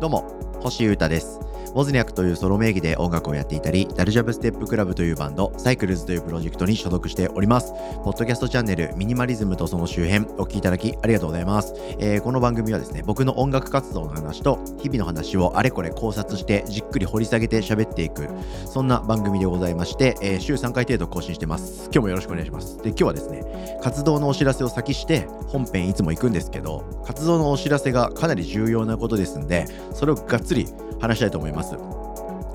どうも星優太ですモズニャクというソロ名義で音楽をやっていたり、ダルジャブステップクラブというバンド、サイクルズというプロジェクトに所属しております。ポッドキャストチャンネル、ミニマリズムとその周辺、お聴きいただきありがとうございます。えー、この番組はですね、僕の音楽活動の話と、日々の話をあれこれ考察して、じっくり掘り下げて喋っていく、そんな番組でございまして、えー、週3回程度更新してます。今日もよろしくお願いします。で、今日はですね、活動のお知らせを先して、本編いつも行くんですけど、活動のお知らせがかなり重要なことですんで、それをがっつり話したいと思います。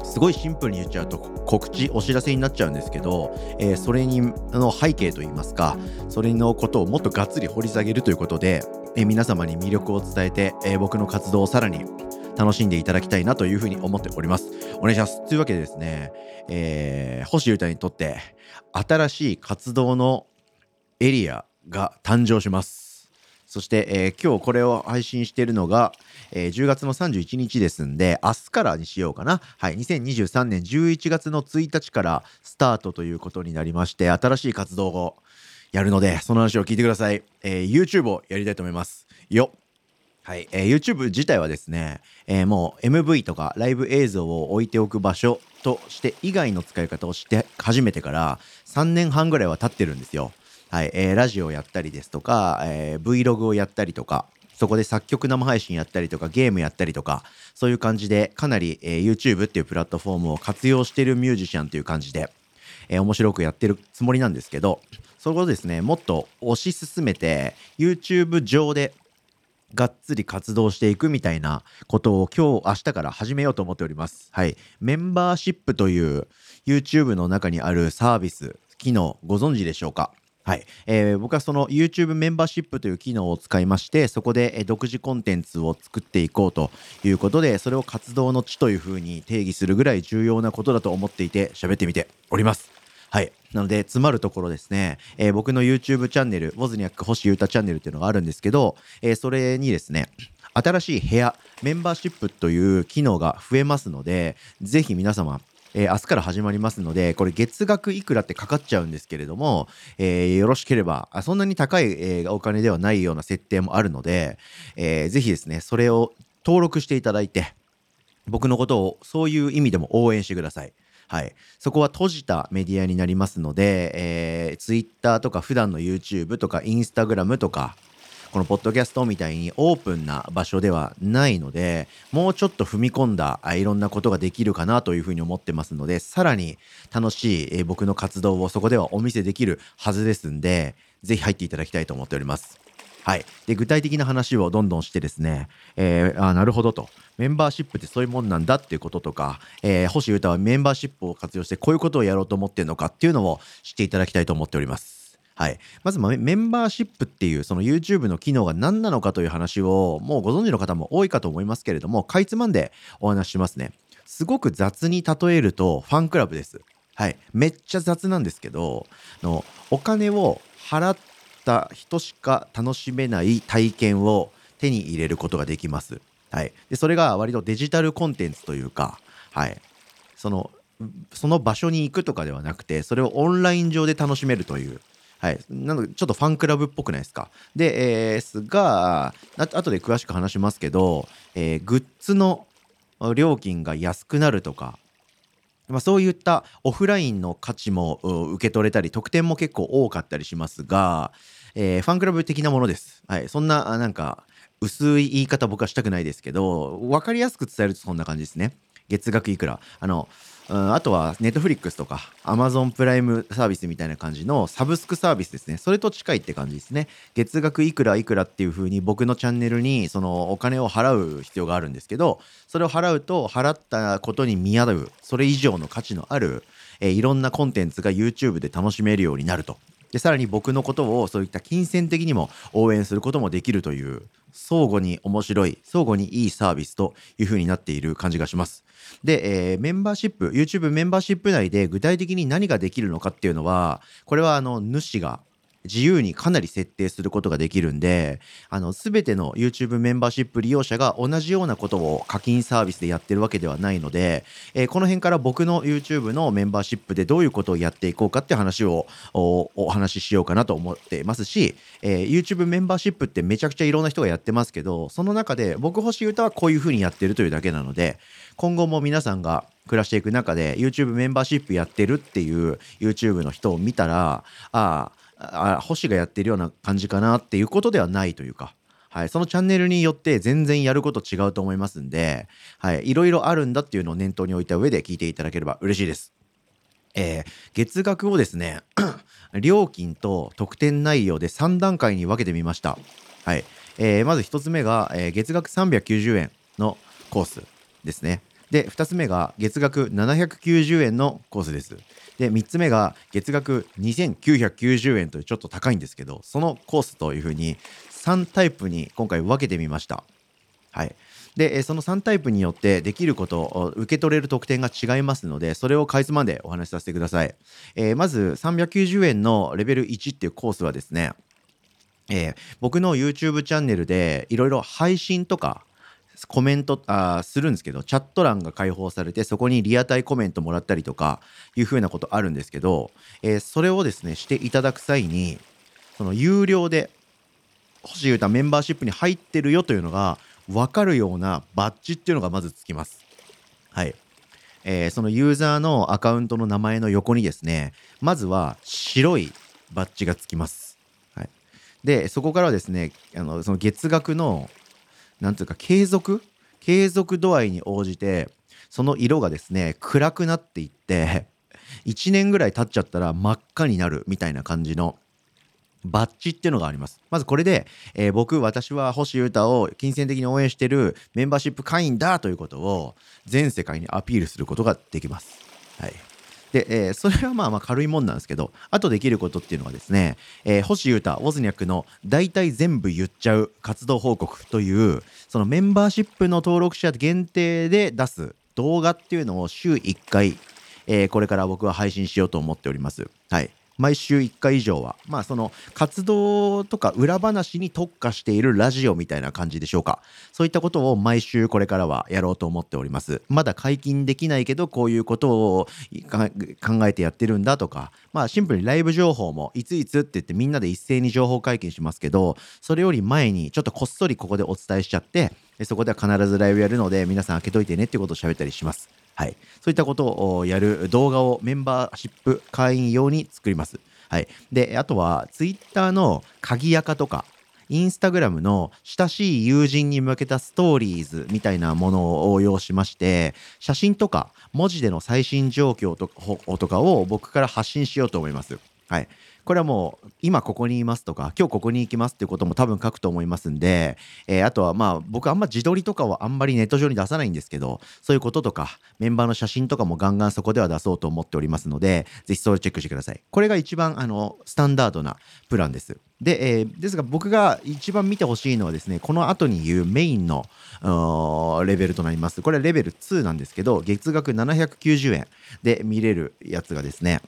すごいシンプルに言っちゃうと告知お知らせになっちゃうんですけど、えー、それにの背景といいますかそれのことをもっとがっつり掘り下げるということで、えー、皆様に魅力を伝えて、えー、僕の活動をさらに楽しんでいただきたいなというふうに思っております。お願いします。というわけでですね、えー、星優太にとって新しい活動のエリアが誕生します。そして、えー、今日これを配信しているのが、えー、10月の31日ですんで、明日からにしようかな。はい、2023年11月の1日からスタートということになりまして、新しい活動をやるので、その話を聞いてください。えー、YouTube をやりたいと思います。よはい、えー、YouTube 自体はですね、えー、もう MV とかライブ映像を置いておく場所として以外の使い方をして始めてから3年半ぐらいは経ってるんですよ。はい、えー、ラジオをやったりですとか、えー、Vlog をやったりとか、そこで作曲生配信やったりとか、ゲームやったりとか、そういう感じで、かなり、えー、YouTube っていうプラットフォームを活用してるミュージシャンという感じで、えー、面白くやってるつもりなんですけど、そこをですね、もっと推し進めて、YouTube 上でがっつり活動していくみたいなことを今日、明日から始めようと思っております。はい。メンバーシップという YouTube の中にあるサービス、機能ご存知でしょうか？はい、えー、僕はその YouTube メンバーシップという機能を使いましてそこで独自コンテンツを作っていこうということでそれを活動の地というふうに定義するぐらい重要なことだと思っていて喋ってみております。はい。なので、詰まるところですね、えー、僕の YouTube チャンネル、ウォズニャック星優太チャンネルっていうのがあるんですけど、えー、それにですね、新しい部屋、メンバーシップという機能が増えますので、ぜひ皆様、えー、明日から始まりますので、これ月額いくらってかかっちゃうんですけれども、えー、よろしければ、そんなに高い、えー、お金ではないような設定もあるので、えー、ぜひですね、それを登録していただいて、僕のことをそういう意味でも応援してください。はい。そこは閉じたメディアになりますので、えー、Twitter とか普段の YouTube とか Instagram とか、このポッドキャストみたいにオープンな場所ではないのでもうちょっと踏み込んだいろんなことができるかなというふうに思ってますのでさらに楽しい僕の活動をそこではお見せできるはずですんでぜひ入っていただきたいと思っております。はい、で具体的な話をどんどんしてですね、えー、あなるほどとメンバーシップってそういうもんなんだっていうこととか、えー、星優太はメンバーシップを活用してこういうことをやろうと思ってるのかっていうのを知っていただきたいと思っております。はい。まず、メンバーシップっていう、その YouTube の機能が何なのかという話を、もうご存知の方も多いかと思いますけれども、かいつまんでお話ししますね。すごく雑に例えると、ファンクラブです。はい。めっちゃ雑なんですけど、のお金を払ってた人しか楽しめない体験を手に入れることができます。はい。で、それが割とデジタルコンテンツというか、はい。その、その場所に行くとかではなくて、それをオンライン上で楽しめるという、はい。なので、ちょっとファンクラブっぽくないですか。で、えー、すが、あとで詳しく話しますけど、えー、グッズの料金が安くなるとか、まあ、そういったオフラインの価値も受け取れたり、特典も結構多かったりしますが、えー、ファンクラブ的なものです。はい。そんな、なんか、薄い言い方僕はしたくないですけど、分かりやすく伝えるとそんな感じですね。月額いくら。あの、うん、あとはネットフリックスとかアマゾンプライムサービスみたいな感じのサブスクサービスですね。それと近いって感じですね。月額いくらいくらっていう風に僕のチャンネルにそのお金を払う必要があるんですけど、それを払うと払ったことに見合う、それ以上の価値のある、えー、いろんなコンテンツが YouTube で楽しめるようになると。でさらに僕のことをそういった金銭的にも応援することもできるという相互に面白い相互にいいサービスというふうになっている感じがします。で、えー、メンバーシップ YouTube メンバーシップ内で具体的に何ができるのかっていうのはこれはあの主が自由にかなり設定することができるんで、あの、すべての YouTube メンバーシップ利用者が同じようなことを課金サービスでやってるわけではないので、えー、この辺から僕の YouTube のメンバーシップでどういうことをやっていこうかって話をお話ししようかなと思ってますし、えー、YouTube メンバーシップってめちゃくちゃいろんな人がやってますけど、その中で僕星歌はこういうふうにやってるというだけなので、今後も皆さんが暮らしていく中で YouTube メンバーシップやってるっていう YouTube の人を見たら、ああ、星がやってるような感じかなっていうことではないというか、はい、そのチャンネルによって全然やること違うと思いますんで、はい、いろいろあるんだっていうのを念頭に置いた上で聞いていただければ嬉しいです。えー、月額をですね、料金と特典内容で3段階に分けてみました。はい。えー、まず1つ目が、えー、月額390円のコースですね。で、2つ目が月額790円のコースです。で、3つ目が月額2990円というちょっと高いんですけど、そのコースというふうに3タイプに今回分けてみました。はい。で、その3タイプによってできること、受け取れる特典が違いますので、それをかいつまんでお話しさせてください。えー、まず、390円のレベル1っていうコースはですね、えー、僕の YouTube チャンネルでいろいろ配信とかコメントあするんですけどチャット欄が開放されてそこにリアタイコメントもらったりとかいうふうなことあるんですけど、えー、それをですねしていただく際にその有料で星歌メンバーシップに入ってるよというのが分かるようなバッジっていうのがまずつきます。はい。えー、そのユーザーのアカウントの名前の横にですねまずは白いバッジがつきます。はい、でそこからはですねあのその月額のなんていうか継続？継続度合いに応じてその色がですね暗くなっていって1年ぐらい経っちゃったら真っ赤になるみたいな感じのバッジっていうのがあります。まずこれで、えー、僕、私は星優太を金銭的に応援してるメンバーシップ会員だということを全世界にアピールすることができます。はい。で、えー、それはまあまあ軽いもんなんですけど、あとできることっていうのはですね、えー、星優太、ウォズニャクの大体全部言っちゃう活動報告という、そのメンバーシップの登録者限定で出す動画っていうのを週1回、えー、これから僕は配信しようと思っております。はい。毎週1回以上は、まあその活動とか裏話に特化しているラジオみたいな感じでしょうか。そういったことを毎週これからはやろうと思っております。まだ解禁できないけど、こういうことを考えてやってるんだとか、まあシンプルにライブ情報もいついつって言ってみんなで一斉に情報解禁しますけど、それより前にちょっとこっそりここでお伝えしちゃって、そこでは必ずライブやるので皆さん開けといてねってことを喋ったりします。はい。そういったことをやる動画をメンバーシップ会員用に作ります。はい。で、あとは、ツイッターの鍵垢とか、インスタグラムの親しい友人に向けたストーリーズみたいなものを応用しまして、写真とか文字での最新状況とかを僕から発信しようと思います。はい。これはもう今ここにいますとか今日ここに行きますっていうことも多分書くと思いますんで、えー、あとはまあ僕あんま自撮りとかはあんまりネット上に出さないんですけどそういうこととかメンバーの写真とかもガンガンそこでは出そうと思っておりますのでぜひそれをチェックしてください。これが一番あのスタンダードなプランです。で、えー、ですが僕が一番見てほしいのはですねこの後に言うメインのレベルとなります。これはレベル2なんですけど月額790円で見れるやつがですね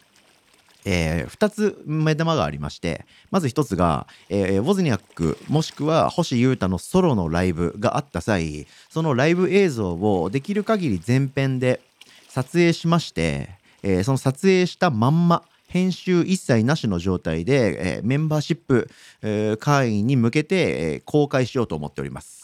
えー、2つ目玉がありましてまず1つが、えー、ウォズニャックもしくは星優太のソロのライブがあった際そのライブ映像をできる限り全編で撮影しまして、えー、その撮影したまんま編集一切なしの状態で、え、メンバーシップ、え、会員に向けて、え、公開しようと思っております。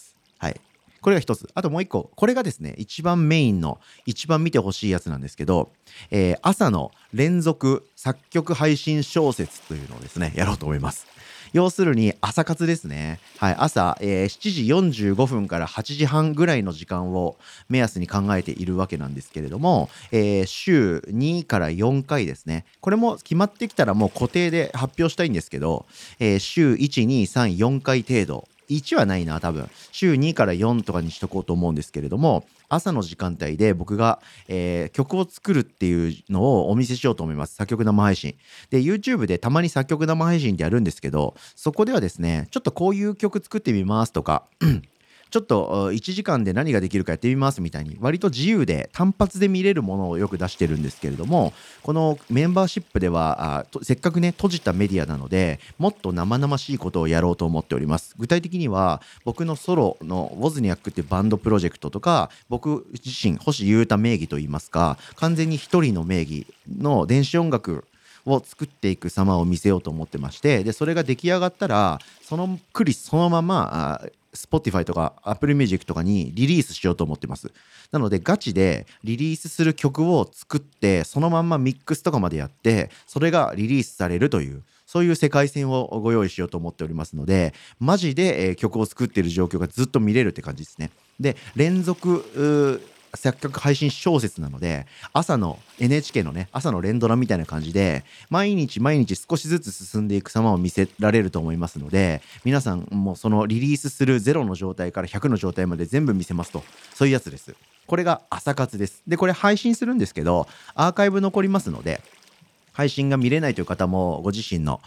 これが一つ。あともう一個。これがですね、一番メインの、一番見てほしいやつなんですけど、えー、朝の連続作曲配信小説というのをですね、やろうと思います。要するに朝活ですね。はい、朝、えー、7時45分から8時半ぐらいの時間を目安に考えているわけなんですけれども、えー、週2から4回ですね。これも決まってきたらもう固定で発表したいんですけど、えー、週1、2、3、4回程度1はないな、多分。週2から4とかにしとこうと思うんですけれども、朝の時間帯で僕が、えー、曲を作るっていうのをお見せしようと思います。作曲生配信。で、YouTube でたまに作曲生配信ってやるんですけど、そこではですね、ちょっとこういう曲作ってみますとか、ちょっと1時間で何ができるかやってみますみたいに割と自由で単発で見れるものをよく出してるんですけれどもこのメンバーシップではあせっかくね閉じたメディアなのでもっと生々しいことをやろうと思っております。具体的には僕のソロのウォズニャックっていうバンドプロジェクトとか僕自身星優太名義といいますか完全に一人の名義の電子音楽を作っていく様を見せようと思ってましてでそれが出来上がったらそのクリスそのまま Spotify とか Apple Music とかにリリースしようと思ってます。なのでガチでリリースする曲を作ってそのまんまミックスとかまでやってそれがリリースされるというそういう世界線をご用意しようと思っておりますのでマジで、え曲を作っている状況がずっと見れるって感じですね。で連続作曲配信小説なので朝の NHK のね朝の連ドラみたいな感じで毎日毎日少しずつ進んでいく様を見せられると思いますので皆さんもそのリリースする0の状態から100の状態まで全部見せますと。そういうやつです。これが朝活です。でこれ配信するんですけどアーカイブ残りますので配信が見れないという方もご自身の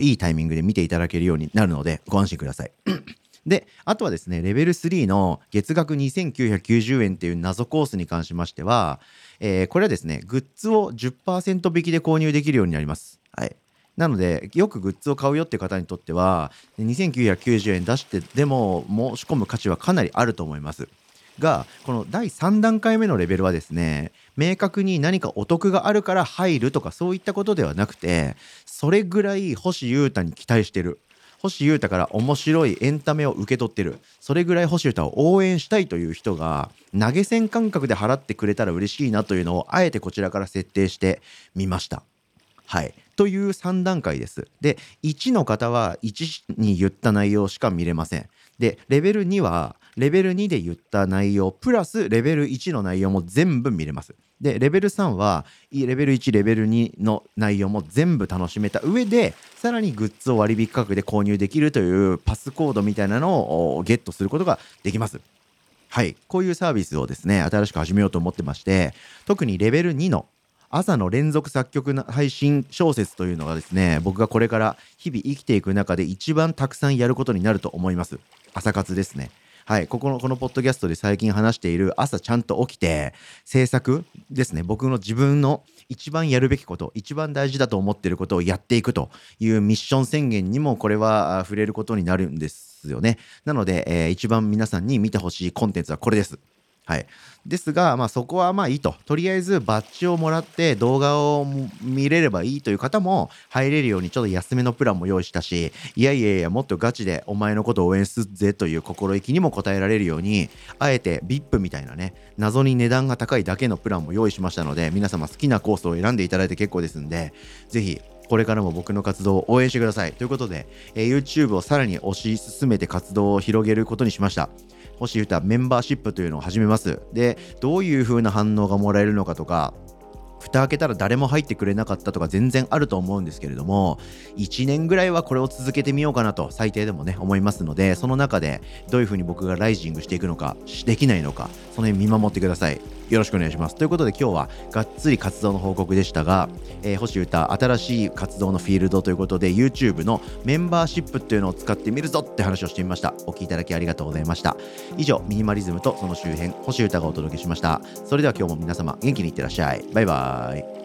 いいタイミングで見ていただけるようになるのでご安心ください。で、あとはですね、レベル3の月額2990円っていう謎コースに関しましては、えー、これはですね、グッズを10%引きで購入できるようになります。はい。なので、よくグッズを買うよって方にとっては、2990円出してでも申し込む価値はかなりあると思います。が、この第3段階目のレベルはですね、明確に何かお得があるから入るとかそういったことではなくて、それぐらい星優太に期待してる。星優太から面白いエンタメを受け取ってるそれぐらい星優太を応援したいという人が投げ銭感覚で払ってくれたら嬉しいなというのをあえてこちらから設定してみました。はい、という3段階です。で1の方は1に言った内容しか見れません。でレベル2はレベル2で言った内容プラスレベル1の内容も全部見れます。でレベル3はレベル1レベル2の内容も全部楽しめた上でさらにグッズを割引価格で購入できるというパスコードみたいなのをゲットすることができます。はい、こういうサービスをですね新しく始めようと思ってまして特にレベル2の朝の連続作曲配信小説というのがですね僕がこれから日々生きていく中で一番たくさんやることになると思います。朝活ですね。はい、ここのこのポッドキャストで最近話している朝ちゃんと起きて制作ですね。僕の自分の一番やるべきこと一番大事だと思っていることをやっていくというミッション宣言にもこれは触れることになるんですよね。なので、えー、一番皆さんに見てほしいコンテンツはこれです。はい、ですが、まあ、そこはまあいいと。とりあえずバッジをもらって動画を見れればいいという方も入れるようにちょっと安めのプランも用意したしいやいやいやもっとガチでお前のことを応援するぜという心意気にも応えられるようにあえて VIP みたいなね謎に値段が高いだけのプランも用意しましたので皆様好きなコースを選んでいただいて結構ですんでぜひこれからも僕の活動を応援してください。ということで、えー、YouTube をさらに推し進めて活動を広げることにしました。星歌メンバーシップというのを始めます。で、どういう風な反応がもらえるのかとか、蓋開けたら誰も入ってくれなかったとか全然あると思うんですけれども1年ぐらいはこれを続けてみようかなと最低でもね思いますのでその中でどういう風に僕がライジングしていくのかできないのかその辺見守ってくださいよろしくお願いします。ということで今日はがっつり活動の報告でしたが、えー、星歌新しい活動のフィールドということで YouTube のメンバーシップっていうのを使ってみるぞって話をしてみました。お聴きいただきありがとうございました。以上、ミニマリズムとその周辺、星歌がお届けしました。それでは今日も皆様元気にいってらっしゃい。バイバーイ。